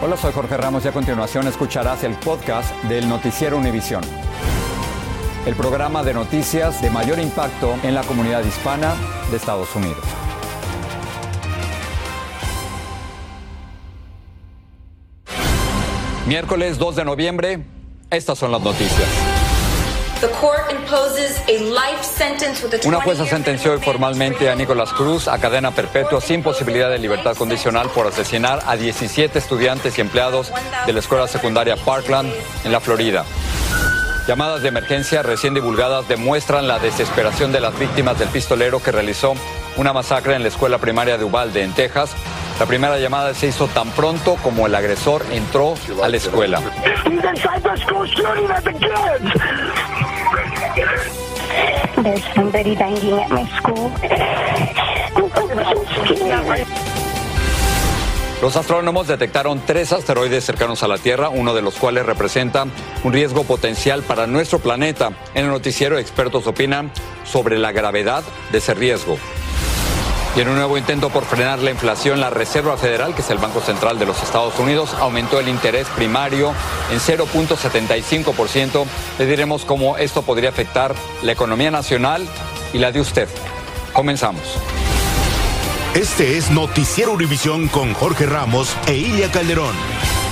Hola, soy Jorge Ramos y a continuación escucharás el podcast del Noticiero Univisión. El programa de noticias de mayor impacto en la comunidad hispana de Estados Unidos. Miércoles 2 de noviembre, estas son las noticias. Una jueza sentenció hoy formalmente a Nicolás Cruz a cadena perpetua sin posibilidad de libertad condicional por asesinar a 17 estudiantes y empleados de la escuela secundaria Parkland en la Florida. Llamadas de emergencia recién divulgadas demuestran la desesperación de las víctimas del pistolero que realizó una masacre en la escuela primaria de Uvalde, en Texas. La primera llamada se hizo tan pronto como el agresor entró a la escuela. Los astrónomos detectaron tres asteroides cercanos a la Tierra, uno de los cuales representa un riesgo potencial para nuestro planeta. En el noticiero, expertos opinan sobre la gravedad de ese riesgo. Y en un nuevo intento por frenar la inflación, la Reserva Federal, que es el Banco Central de los Estados Unidos, aumentó el interés primario en 0.75%. Le diremos cómo esto podría afectar la economía nacional y la de usted. Comenzamos. Este es Noticiero Univisión con Jorge Ramos e Ilia Calderón.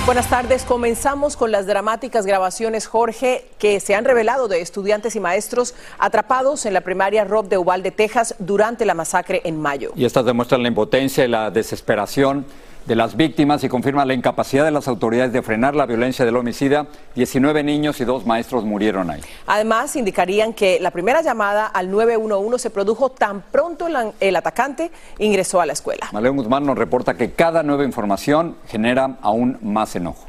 Buenas tardes. Comenzamos con las dramáticas grabaciones, Jorge, que se han revelado de estudiantes y maestros atrapados en la primaria Rob de Uvalde, Texas, durante la masacre en mayo. Y estas demuestran la impotencia y la desesperación de las víctimas y confirma la incapacidad de las autoridades de frenar la violencia del homicida. 19 niños y dos maestros murieron ahí. Además, indicarían que la primera llamada al 911 se produjo tan pronto el, atacante ingresó a la escuela. Maleo Guzmán nos reporta que cada nueva información genera aún más enojo.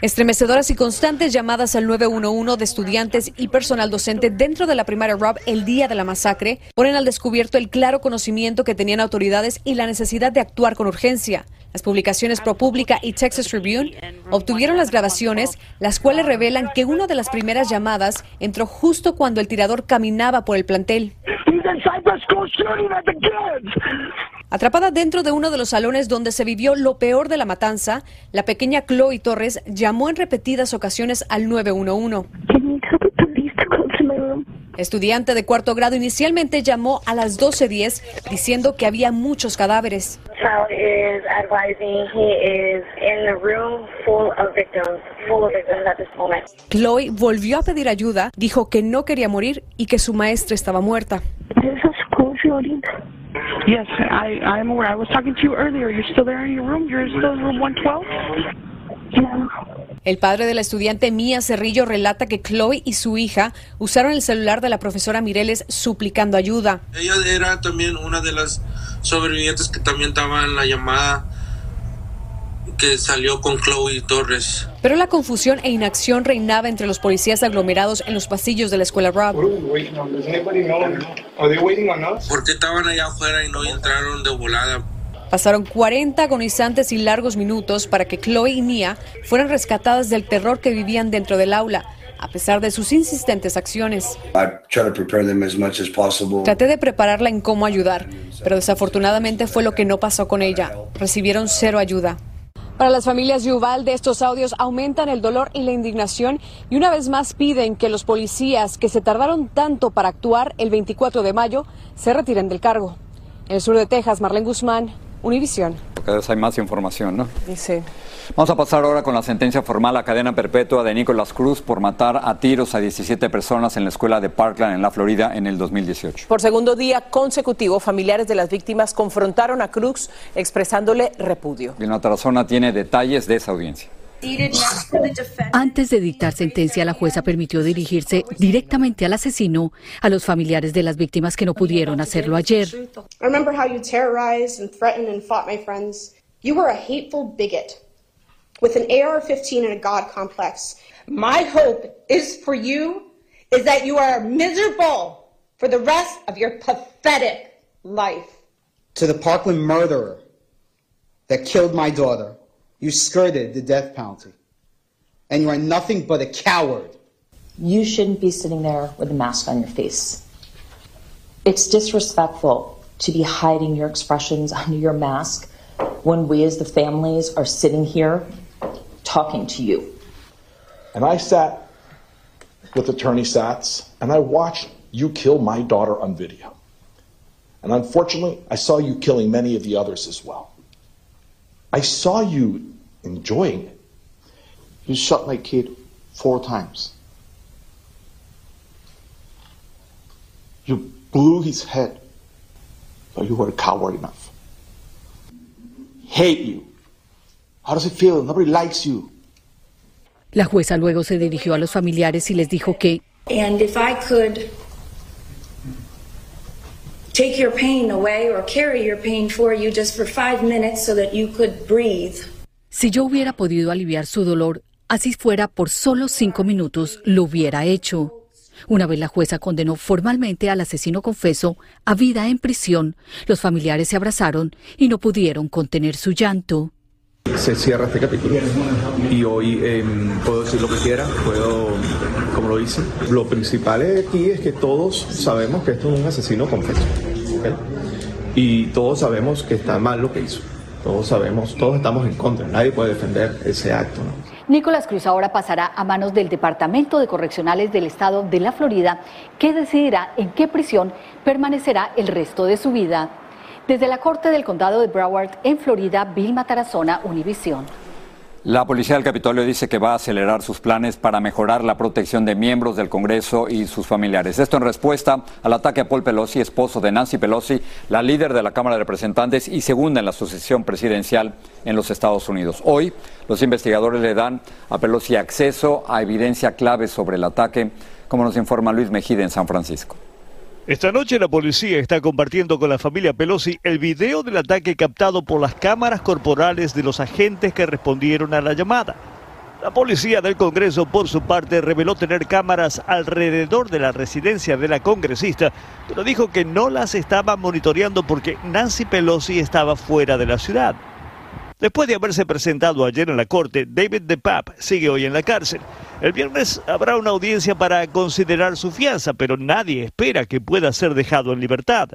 Estremecedoras y constantes llamadas al 911 de estudiantes y personal docente dentro de la primaria Rob el día de la masacre ponen al descubierto el claro conocimiento que tenían autoridades y la necesidad de actuar con urgencia. Las publicaciones ProPublica y Texas Tribune obtuvieron las grabaciones, las cuales revelan que una de las primeras llamadas entró justo cuando el tirador caminaba por el plantel. Atrapada dentro de uno de los salones donde se vivió lo peor de la matanza, la pequeña Chloe Torres llamó en repetidas ocasiones al 911. Estudiante de cuarto grado inicialmente llamó a las 12.10 diciendo que había muchos cadáveres. Chloe volvió a pedir ayuda, dijo que no quería morir y que su maestra estaba muerta. Yes, I, I'm aware. I was talking to you earlier. You're still there in your room? You're still in room 112? El padre de la estudiante Mía Cerrillo relata que Chloe y su hija usaron el celular de la profesora Mireles suplicando ayuda. Ella era también una de las sobrevivientes que también estaba en la llamada que salió con Chloe Torres. Pero la confusión e inacción reinaba entre los policías aglomerados en los pasillos de la escuela Rob. ¿Por qué estaban allá afuera y no entraron de volada? Pasaron 40 agonizantes y largos minutos para que Chloe y Mia fueran rescatadas del terror que vivían dentro del aula, a pesar de sus insistentes acciones. Traté de prepararla en cómo ayudar, pero desafortunadamente fue lo que no pasó con ella. Recibieron cero ayuda. Para las familias de Uvalde, estos audios aumentan el dolor y la indignación y una vez más piden que los policías que se tardaron tanto para actuar el 24 de mayo se retiren del cargo. En el sur de Texas, Marlene Guzmán, Univisión. Cada vez hay más información, ¿no? Sí. Vamos a pasar ahora con la sentencia formal a cadena perpetua de Nicolás Cruz por matar a tiros a 17 personas en la escuela de Parkland en la Florida en el 2018. Por segundo día consecutivo, familiares de las víctimas confrontaron a Cruz expresándole repudio. Y Tarazona tiene detalles de esa audiencia. Antes de dictar sentencia, la jueza permitió dirigirse directamente al asesino a los familiares de las víctimas que no pudieron hacerlo ayer. I remember how you terrorized and threatened and fought my friends. You were a hateful bigot with an AR-15 and a God complex. My hope is for you is that you are miserable for the rest of your pathetic life. To the Parkland murderer that killed my daughter. You skirted the death penalty. And you are nothing but a coward. You shouldn't be sitting there with a mask on your face. It's disrespectful to be hiding your expressions under your mask when we as the families are sitting here talking to you. And I sat with Attorney Satz and I watched you kill my daughter on video. And unfortunately, I saw you killing many of the others as well. I saw you enjoying it. You shot my kid four times. You blew his head, but you were coward enough. Hate you. How does it feel? Nobody likes you. La jueza luego se dirigió a los familiares y les dijo que And if I could take your pain away or carry your pain for you just for five minutes so that you could breathe. si yo hubiera podido aliviar su dolor, así fuera por solo cinco minutos, lo hubiera hecho. Una vez la jueza condenó formalmente al asesino confeso a vida en prisión, los familiares se abrazaron y no pudieron contener su llanto. Se cierra este capítulo y hoy eh, puedo decir lo que quiera, puedo, como lo hice. Lo principal aquí es que todos sabemos que esto es un asesino confeso. Y todos sabemos que está mal lo que hizo. Todos sabemos, todos estamos en contra. Nadie puede defender ese acto. Nicolás Cruz ahora pasará a manos del Departamento de Correccionales del Estado de la Florida, que decidirá en qué prisión permanecerá el resto de su vida. Desde la Corte del Condado de Broward, en Florida, Vilma Tarazona, Univisión. La policía del Capitolio dice que va a acelerar sus planes para mejorar la protección de miembros del Congreso y sus familiares. Esto en respuesta al ataque a Paul Pelosi, esposo de Nancy Pelosi, la líder de la Cámara de Representantes y segunda en la sucesión presidencial en los Estados Unidos. Hoy, los investigadores le dan a Pelosi acceso a evidencia clave sobre el ataque, como nos informa Luis Mejide en San Francisco. Esta noche la policía está compartiendo con la familia Pelosi el video del ataque captado por las cámaras corporales de los agentes que respondieron a la llamada. La policía del Congreso, por su parte, reveló tener cámaras alrededor de la residencia de la congresista, pero dijo que no las estaba monitoreando porque Nancy Pelosi estaba fuera de la ciudad. Después de haberse presentado ayer en la corte, David DePape sigue hoy en la cárcel. El viernes habrá una audiencia para considerar su fianza, pero nadie espera que pueda ser dejado en libertad.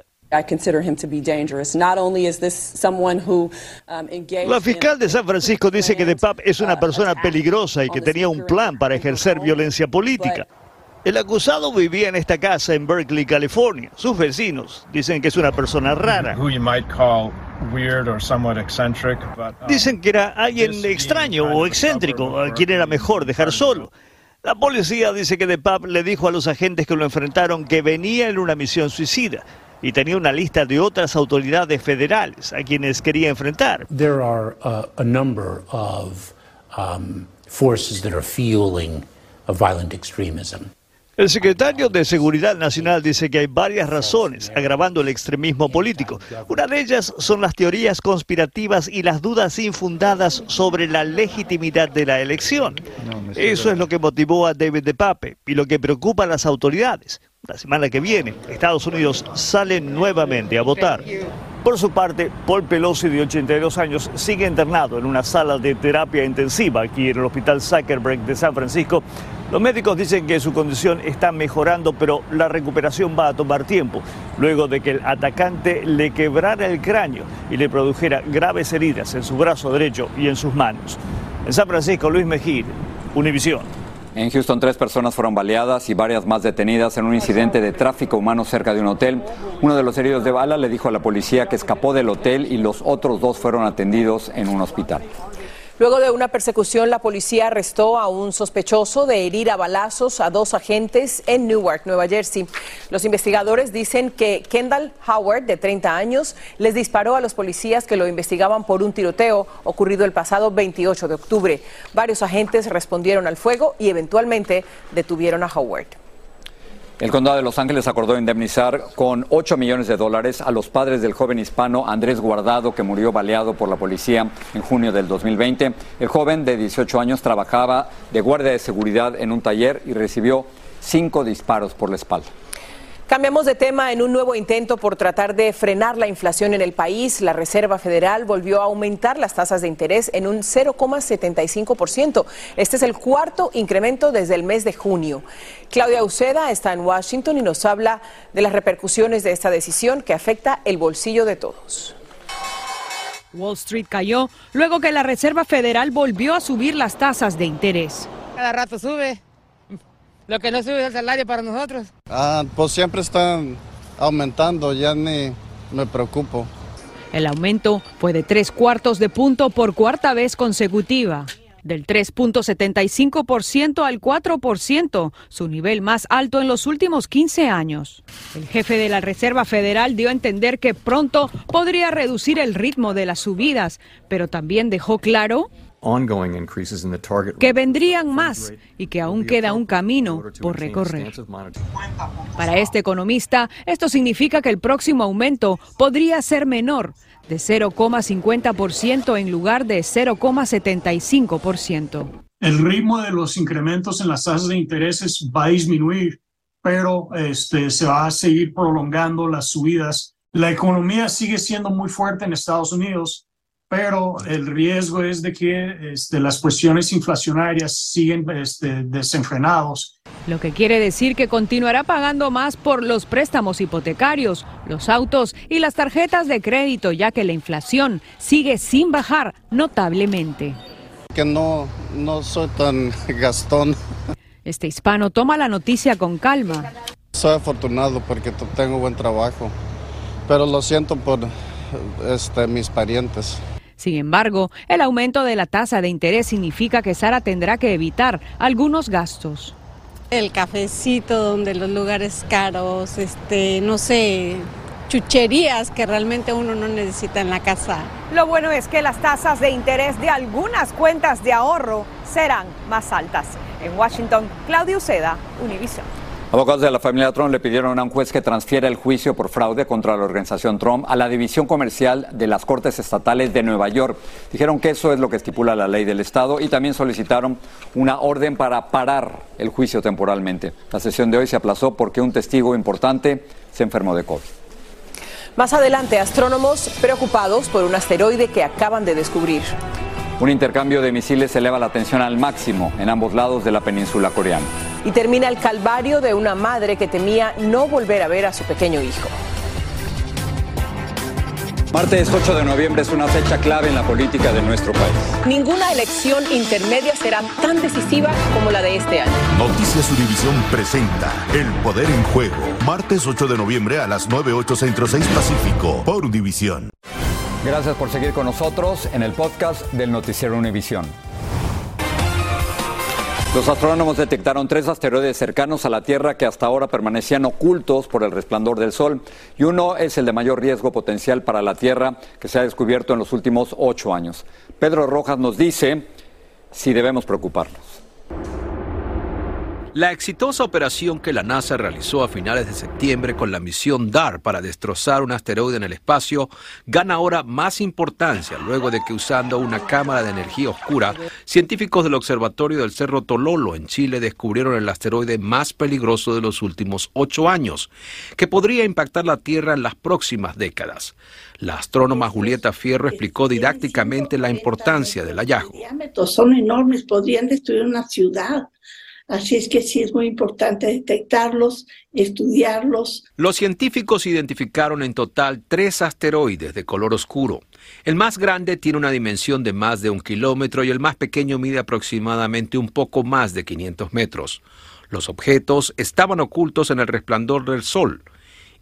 La fiscal de San Francisco dice que DePape es una persona peligrosa y que tenía un plan para ejercer violencia política. El acusado vivía en esta casa en Berkeley, California. Sus vecinos dicen que es una persona rara. Dicen que era alguien extraño o excéntrico, a quien era mejor dejar solo. La policía dice que DePape le dijo a los agentes que lo enfrentaron que venía en una misión suicida y tenía una lista de otras autoridades federales a quienes quería enfrentar. There are uh, a number of um, forces that are fueling a violent extremism. El secretario de Seguridad Nacional dice que hay varias razones agravando el extremismo político. Una de ellas son las teorías conspirativas y las dudas infundadas sobre la legitimidad de la elección. Eso es lo que motivó a David DePape y lo que preocupa a las autoridades. La semana que viene, Estados Unidos sale nuevamente a votar. Por su parte, Paul Pelosi, de 82 años, sigue internado en una sala de terapia intensiva aquí en el Hospital Zuckerberg de San Francisco. Los médicos dicen que su condición está mejorando, pero la recuperación va a tomar tiempo, luego de que el atacante le quebrara el cráneo y le produjera graves heridas en su brazo derecho y en sus manos. En San Francisco, Luis Mejía, Univisión. En Houston, tres personas fueron baleadas y varias más detenidas en un incidente de tráfico humano cerca de un hotel. Uno de los heridos de bala le dijo a la policía que escapó del hotel y los otros dos fueron atendidos en un hospital. Luego de una persecución, la policía arrestó a un sospechoso de herir a balazos a dos agentes en Newark, Nueva Jersey. Los investigadores dicen que Kendall Howard, de 30 años, les disparó a los policías que lo investigaban por un tiroteo ocurrido el pasado 28 de octubre. Varios agentes respondieron al fuego y eventualmente detuvieron a Howard. El condado de Los Ángeles acordó indemnizar con 8 millones de dólares a los padres del joven hispano Andrés Guardado, que murió baleado por la policía en junio del 2020. El joven de 18 años trabajaba de guardia de seguridad en un taller y recibió cinco disparos por la espalda. Cambiamos de tema en un nuevo intento por tratar de frenar la inflación en el país. La Reserva Federal volvió a aumentar las tasas de interés en un 0,75%. Este es el cuarto incremento desde el mes de junio. Claudia Uceda está en Washington y nos habla de las repercusiones de esta decisión que afecta el bolsillo de todos. Wall Street cayó luego que la Reserva Federal volvió a subir las tasas de interés. Cada rato sube. Lo que no sube es el salario para nosotros. Ah, pues siempre están aumentando, ya ni me preocupo. El aumento fue de tres cuartos de punto por cuarta vez consecutiva, del 3.75% al 4%, su nivel más alto en los últimos 15 años. El jefe de la Reserva Federal dio a entender que pronto podría reducir el ritmo de las subidas, pero también dejó claro que vendrían más y que aún queda un camino por recorrer. Para este economista, esto significa que el próximo aumento podría ser menor, de 0,50% en lugar de 0,75%. El ritmo de los incrementos en las tasas de intereses va a disminuir, pero este, se va a seguir prolongando las subidas. La economía sigue siendo muy fuerte en Estados Unidos, pero el riesgo es de que este, las presiones inflacionarias siguen este, desenfrenados. Lo que quiere decir que continuará pagando más por los préstamos hipotecarios, los autos y las tarjetas de crédito, ya que la inflación sigue sin bajar notablemente. Que no, no soy tan gastón. Este hispano toma la noticia con calma. Soy afortunado porque tengo buen trabajo, pero lo siento por este, mis parientes. Sin embargo, el aumento de la tasa de interés significa que Sara tendrá que evitar algunos gastos. El cafecito donde los lugares caros, este, no sé, chucherías que realmente uno no necesita en la casa. Lo bueno es que las tasas de interés de algunas cuentas de ahorro serán más altas. En Washington, Claudio Uceda, Univision. Abogados de la familia Trump le pidieron a un juez que transfiera el juicio por fraude contra la organización Trump a la División Comercial de las Cortes Estatales de Nueva York. Dijeron que eso es lo que estipula la ley del Estado y también solicitaron una orden para parar el juicio temporalmente. La sesión de hoy se aplazó porque un testigo importante se enfermó de COVID. Más adelante, astrónomos preocupados por un asteroide que acaban de descubrir. Un intercambio de misiles eleva la tensión al máximo en ambos lados de la península coreana. Y termina el calvario de una madre que temía no volver a ver a su pequeño hijo. Martes 8 de noviembre es una fecha clave en la política de nuestro país. Ninguna elección intermedia será tan decisiva como la de este año. Noticias Univisión presenta El Poder en Juego. Martes 8 de noviembre a las 9.8 Centro 6 Pacífico por Univisión. Gracias por seguir con nosotros en el podcast del Noticiero Univisión. Los astrónomos detectaron tres asteroides cercanos a la Tierra que hasta ahora permanecían ocultos por el resplandor del Sol, y uno es el de mayor riesgo potencial para la Tierra que se ha descubierto en los últimos ocho años. Pedro Rojas nos dice si debemos preocuparnos. La exitosa operación que la NASA realizó a finales de septiembre con la misión DAR para destrozar un asteroide en el espacio gana ahora más importancia luego de que usando una cámara de energía oscura, científicos del Observatorio del Cerro Tololo en Chile descubrieron el asteroide más peligroso de los últimos ocho años, que podría impactar la Tierra en las próximas décadas. La astrónoma Julieta Fierro explicó didácticamente la importancia del hallazgo. Son enormes, podrían destruir una ciudad. Así es que sí es muy importante detectarlos, estudiarlos. Los científicos identificaron en total tres asteroides de color oscuro. El más grande tiene una dimensión de más de un kilómetro y el más pequeño mide aproximadamente un poco más de 500 metros. Los objetos estaban ocultos en el resplandor del Sol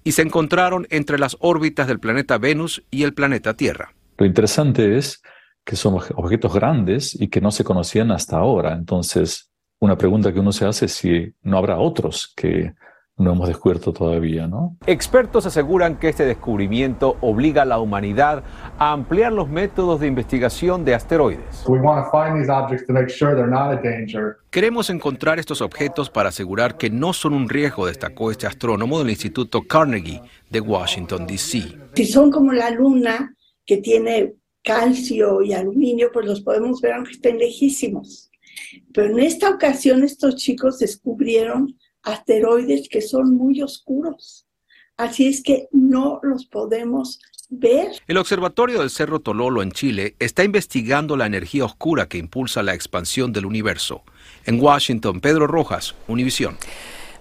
y se encontraron entre las órbitas del planeta Venus y el planeta Tierra. Lo interesante es que son objetos grandes y que no se conocían hasta ahora. Entonces, una pregunta que uno se hace es si no habrá otros que no hemos descubierto todavía, ¿no? Expertos aseguran que este descubrimiento obliga a la humanidad a ampliar los métodos de investigación de asteroides. Queremos encontrar estos objetos para asegurar que no son un riesgo, destacó este astrónomo del Instituto Carnegie de Washington, D.C. Si son como la luna, que tiene calcio y aluminio, pues los podemos ver aunque estén lejísimos. Pero en esta ocasión estos chicos descubrieron asteroides que son muy oscuros. Así es que no los podemos ver. El Observatorio del Cerro Tololo en Chile está investigando la energía oscura que impulsa la expansión del universo. En Washington, Pedro Rojas, Univisión.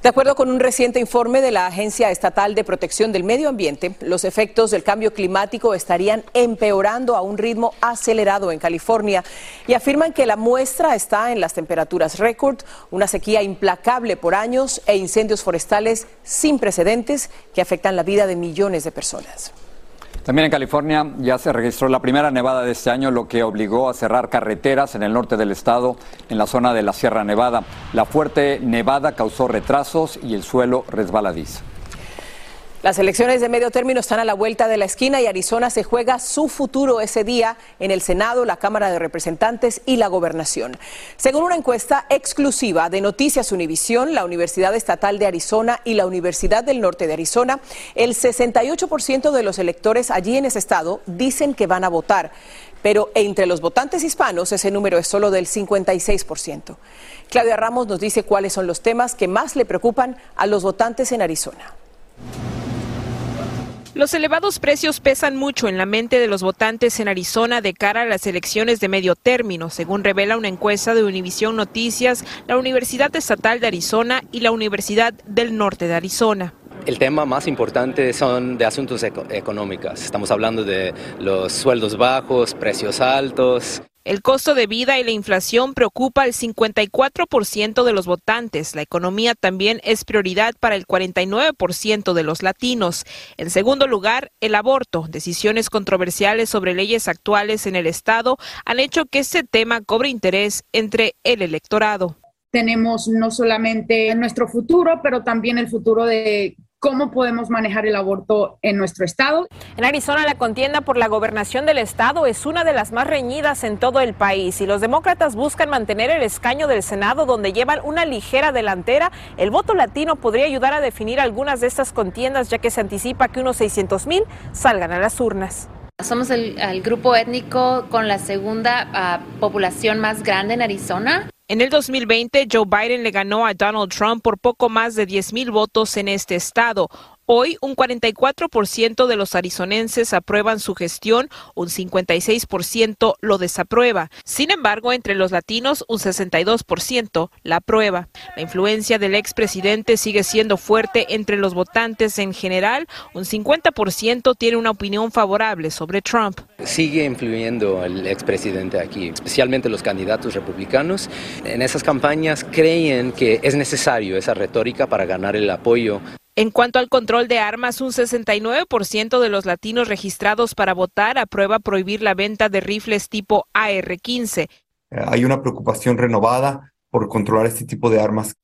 De acuerdo con un reciente informe de la Agencia Estatal de Protección del Medio Ambiente, los efectos del cambio climático estarían empeorando a un ritmo acelerado en California y afirman que la muestra está en las temperaturas récord, una sequía implacable por años e incendios forestales sin precedentes que afectan la vida de millones de personas. También en California ya se registró la primera nevada de este año, lo que obligó a cerrar carreteras en el norte del estado, en la zona de la Sierra Nevada. La fuerte nevada causó retrasos y el suelo resbaladizo. Las elecciones de medio término están a la vuelta de la esquina y Arizona se juega su futuro ese día en el Senado, la Cámara de Representantes y la Gobernación. Según una encuesta exclusiva de Noticias Univisión, la Universidad Estatal de Arizona y la Universidad del Norte de Arizona, el 68% de los electores allí en ese estado dicen que van a votar. Pero entre los votantes hispanos ese número es solo del 56%. Claudia Ramos nos dice cuáles son los temas que más le preocupan a los votantes en Arizona. Los elevados precios pesan mucho en la mente de los votantes en Arizona de cara a las elecciones de medio término, según revela una encuesta de Univisión Noticias, la Universidad Estatal de Arizona y la Universidad del Norte de Arizona. El tema más importante son de asuntos económicos. Estamos hablando de los sueldos bajos, precios altos. El costo de vida y la inflación preocupa al 54% de los votantes. La economía también es prioridad para el 49% de los latinos. En segundo lugar, el aborto. Decisiones controversiales sobre leyes actuales en el Estado han hecho que este tema cobre interés entre el electorado. Tenemos no solamente nuestro futuro, pero también el futuro de cómo podemos manejar el aborto en nuestro estado. En Arizona la contienda por la gobernación del estado es una de las más reñidas en todo el país y los demócratas buscan mantener el escaño del Senado donde llevan una ligera delantera. El voto latino podría ayudar a definir algunas de estas contiendas ya que se anticipa que unos 600 mil salgan a las urnas. Somos el, grupo étnico con la segunda ah, población más grande en Arizona. En el 2020, Joe Biden le ganó a Donald Trump por poco más de 10 mil votos en este estado. Hoy, un 44% de los arizonenses aprueban su gestión, un 56% lo desaprueba. Sin embargo, entre los latinos, un 62% la aprueba. La influencia del expresidente sigue siendo fuerte entre los votantes en general. Un 50% tiene una opinión favorable sobre Trump. Sigue influyendo el expresidente aquí, especialmente los candidatos republicanos. En esas campañas creen que es necesario esa retórica para ganar el apoyo en cuanto al control de armas, un 69% de los latinos registrados para votar aprueba prohibir la venta de rifles tipo AR-15. Hay una preocupación renovada por controlar este tipo de armas.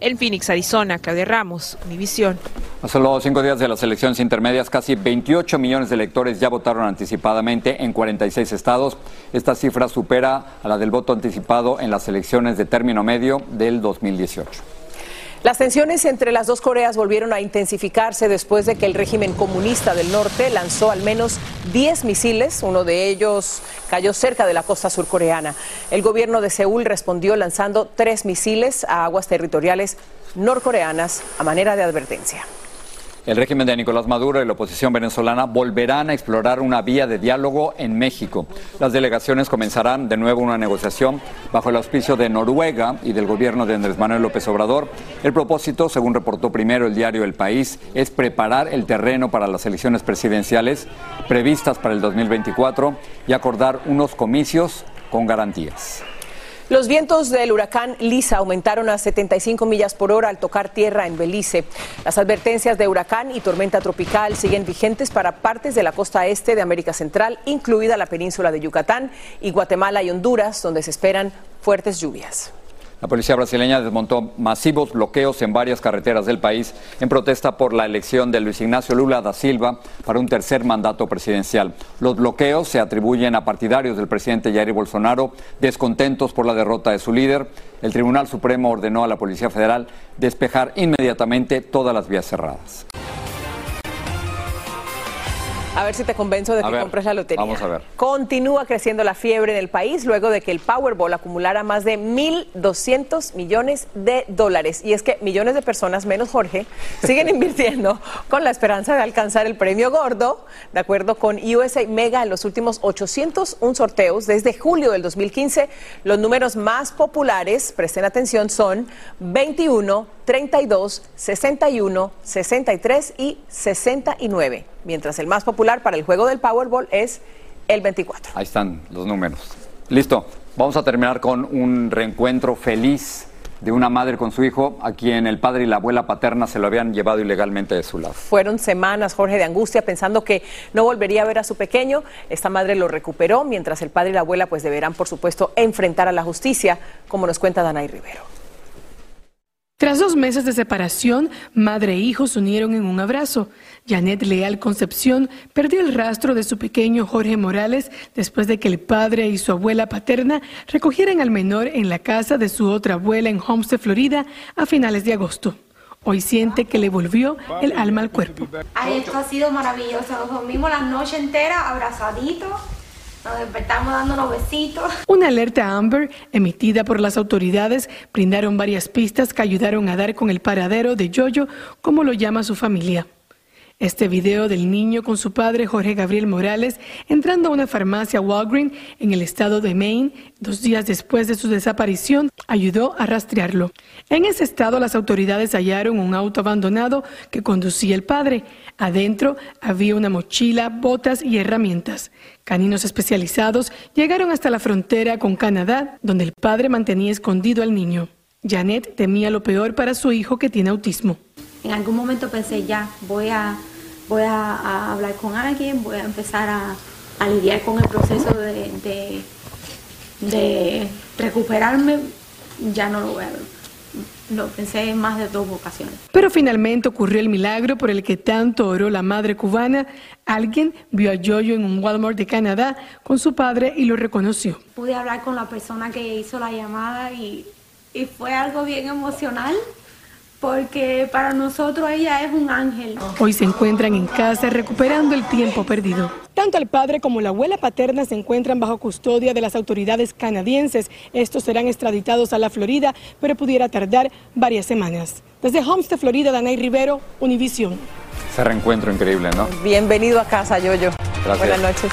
En Phoenix, Arizona, Claudia Ramos, Univisión. A solo cinco días de las elecciones intermedias, casi 28 millones de electores ya votaron anticipadamente en 46 estados. Esta cifra supera a la del voto anticipado en las elecciones de término medio del 2018. Las tensiones entre las dos Coreas volvieron a intensificarse después de que el régimen comunista del norte lanzó al menos 10 misiles, uno de ellos cayó cerca de la costa surcoreana. El gobierno de Seúl respondió lanzando tres misiles a aguas territoriales norcoreanas a manera de advertencia. El régimen de Nicolás Maduro y la oposición venezolana volverán a explorar una vía de diálogo en México. Las delegaciones comenzarán de nuevo una negociación bajo el auspicio de Noruega y del gobierno de Andrés Manuel López Obrador. El propósito, según reportó primero el diario El País, es preparar el terreno para las elecciones presidenciales previstas para el 2024 y acordar unos comicios con garantías. Los vientos del huracán Lisa aumentaron a 75 millas por hora al tocar tierra en Belice. Las advertencias de huracán y tormenta tropical siguen vigentes para partes de la costa este de América Central, incluida la península de Yucatán y Guatemala y Honduras, donde se esperan fuertes lluvias. La policía brasileña desmontó masivos bloqueos en varias carreteras del país en protesta por la elección de Luis Ignacio Lula da Silva para un tercer mandato presidencial. Los bloqueos se atribuyen a partidarios del presidente Jair Bolsonaro descontentos por la derrota de su líder. El Tribunal Supremo ordenó a la Policía Federal despejar inmediatamente todas las vías cerradas. A ver si te convenzo de A que ver, compres la lotería. Vamos a ver. Continúa creciendo la fiebre en el país luego de que el Powerball acumulara más de 1.200 millones de dólares. Y es que millones de personas, menos Jorge, siguen invirtiendo con la esperanza de alcanzar el premio gordo. De acuerdo con USA Mega, en los últimos 801 sorteos desde julio del 2015, los números más populares, presten atención, son 21, 32, 61, 63 y 69. Mientras el más popular para el juego del Powerball es el 24. Ahí están los números. Listo. Vamos a terminar con un reencuentro feliz de una madre con su hijo, a quien el padre y la abuela paterna se lo habían llevado ilegalmente de su lado. Fueron semanas, Jorge, de angustia, pensando que no volvería a ver a su pequeño. Esta madre lo recuperó, mientras el padre y la abuela pues deberán, por supuesto, enfrentar a la justicia, como nos cuenta Danay Rivero. Tras dos meses de separación, madre e hijo se unieron en un abrazo. Janet Leal Concepción perdió el rastro de su pequeño Jorge Morales después de que el padre y su abuela paterna recogieran al menor en la casa de su otra abuela en Homestead, Florida, a finales de agosto. Hoy siente que le volvió el alma al cuerpo. Ay, esto ha sido maravilloso. Nos dormimos la noche entera abrazaditos. Nos despertamos dándonos besitos. Una alerta Amber emitida por las autoridades brindaron varias pistas que ayudaron a dar con el paradero de Yoyo, como lo llama su familia. Este video del niño con su padre Jorge Gabriel Morales entrando a una farmacia Walgreen en el estado de Maine dos días después de su desaparición ayudó a rastrearlo. En ese estado las autoridades hallaron un auto abandonado que conducía el padre. Adentro había una mochila, botas y herramientas. Caninos especializados llegaron hasta la frontera con Canadá, donde el padre mantenía escondido al niño. Janet temía lo peor para su hijo que tiene autismo. En algún momento pensé, ya, voy a, voy a, a hablar con alguien, voy a empezar a, a lidiar con el proceso de, de, de recuperarme. Ya no lo voy a lo pensé en más de dos ocasiones. Pero finalmente ocurrió el milagro por el que tanto oró la madre cubana. Alguien vio a Yoyo en un Walmart de Canadá con su padre y lo reconoció. Pude hablar con la persona que hizo la llamada y, y fue algo bien emocional porque para nosotros ella es un ángel. Hoy se encuentran en casa recuperando el tiempo perdido. Tanto el padre como la abuela paterna se encuentran bajo custodia de las autoridades canadienses. Estos serán extraditados a la Florida, pero pudiera tardar varias semanas. Desde Homestead, Florida, Danay Rivero, Univisión. Ese reencuentro increíble, ¿no? Bienvenido a casa, Yoyo. Gracias. Buenas noches.